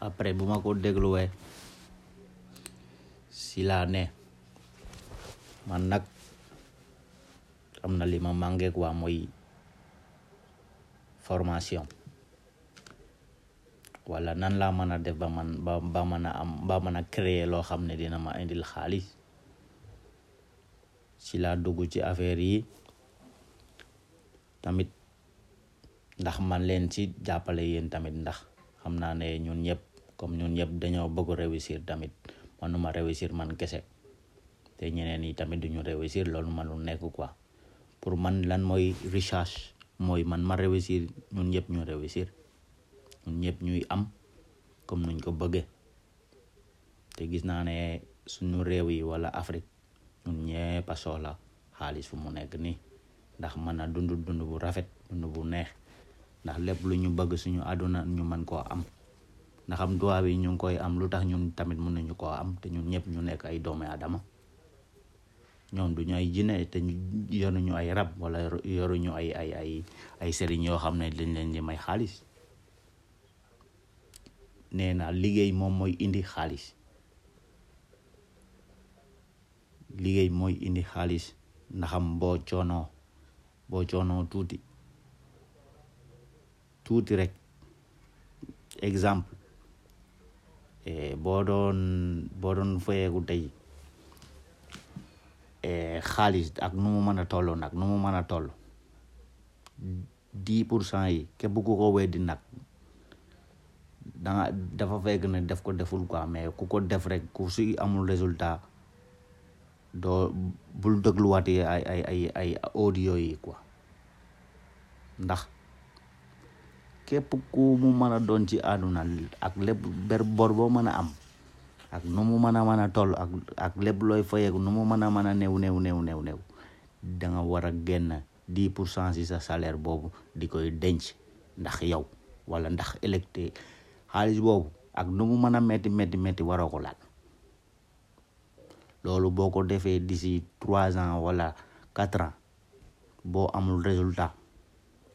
après bu ma ko dégluwee si laa ne man nag am na li ma manqué quoi mooy formation wala nan laa mën a def ba man ba ba mën a am ba mën a créer loo xam ne dina ma indil xaalis si laa dugg ci affaire yi tamit ndax man leen ci jàppale yéen tamit ndax xam naa ne ñun ñëpp comme ñun ñëpp dañoo bëgg réussir tamit manuma réussir man kese te ñeneen yi tamit duñu réussir loolu manul nekk quoi pour man lan mooy recherche mooy man ma réussir ñun ñëpp ñu réussir ñun ñëpp ñuy am comme nuñ ko bëggee te gis naa ne suñu réew yi wala Afrique ñun ñëpp a soxla xaalis fu mu nekk nii ndax mën a dund dund bu rafet dund bu neex ndax lépp lu ñu bëgg suñu àdduna ñu mën koo am ndax am droit bi ñu ngi koy am lu tax ñun tamit mën nañu koo am te ñun ñëpp ñu nekk ay doomi aadama ñoom du ñu ay jinne te yoruñu ay rab wala yoruñu ay ay ay ay sëriñ yoo xam ne dañ leen di may xaalis nee naa liggéey moom mooy indi xaalis liggéey mooy indi xaalis ndaxam boo coonoo boo coonoo tuuti tuuti rek exemple eh, boo doon boo doon fayeeku tey eh, xaalis ak nu mu mën a toll nag nu mu mën a toll dix pour cent yi képp ku ko weddi nag danga dafa fekk ne def ko deful quoi mais ku ko def rek ku si amul résultat doo bul dégluwaatee ay ay ay ay audio yi quoi ndax képp ku mu mën a doon ci àdduna ak lépp ber bor boo mën a am ak nu mu mën a mën a toll ak ak lépp looy fayeeku nu mu mën a mën a néew néew néew néew néew da nga war a génn dix pour cent si sa salaire boobu di koy denc ndax yow wala ndax électé xaalis boobu ak nu mu mën a metti metti metti waroo ko laal loolu boo ko defee d'ici trois ans wala quatre ans boo amul résultat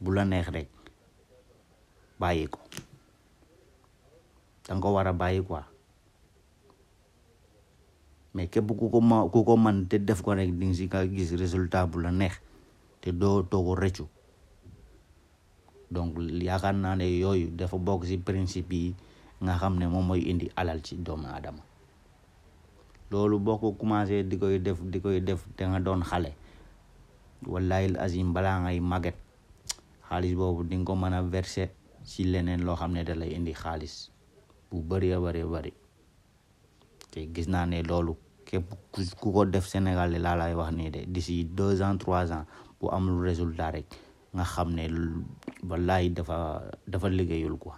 bu la neex rek bàyyi ko danga ko war a bàyyi quoi mais képp ku ko ma ku ko man te def ko rek di nga si ka gis résultat bu la neex te doo doo ko rëccu donc yaakaar naa ne yooyu dafa bokk si principe yi nga xam ne moom mooy indi alal ci doomu aadama loolu boo ko commencé di koy def di koy def te nga doon xale wallahi azim balaa ngay màgget xaalis boobu di nga ko mën a verser si leneen loo xam ne da lay indi xaalis bu bëree bëree bëri te gis naa ne loolu képp ku ko def Sénégal laa lay wax nii de d'ici deux ans trois ans bu amul résultat rek nga xam ne wallaay dafa dafa liggéeyul quoi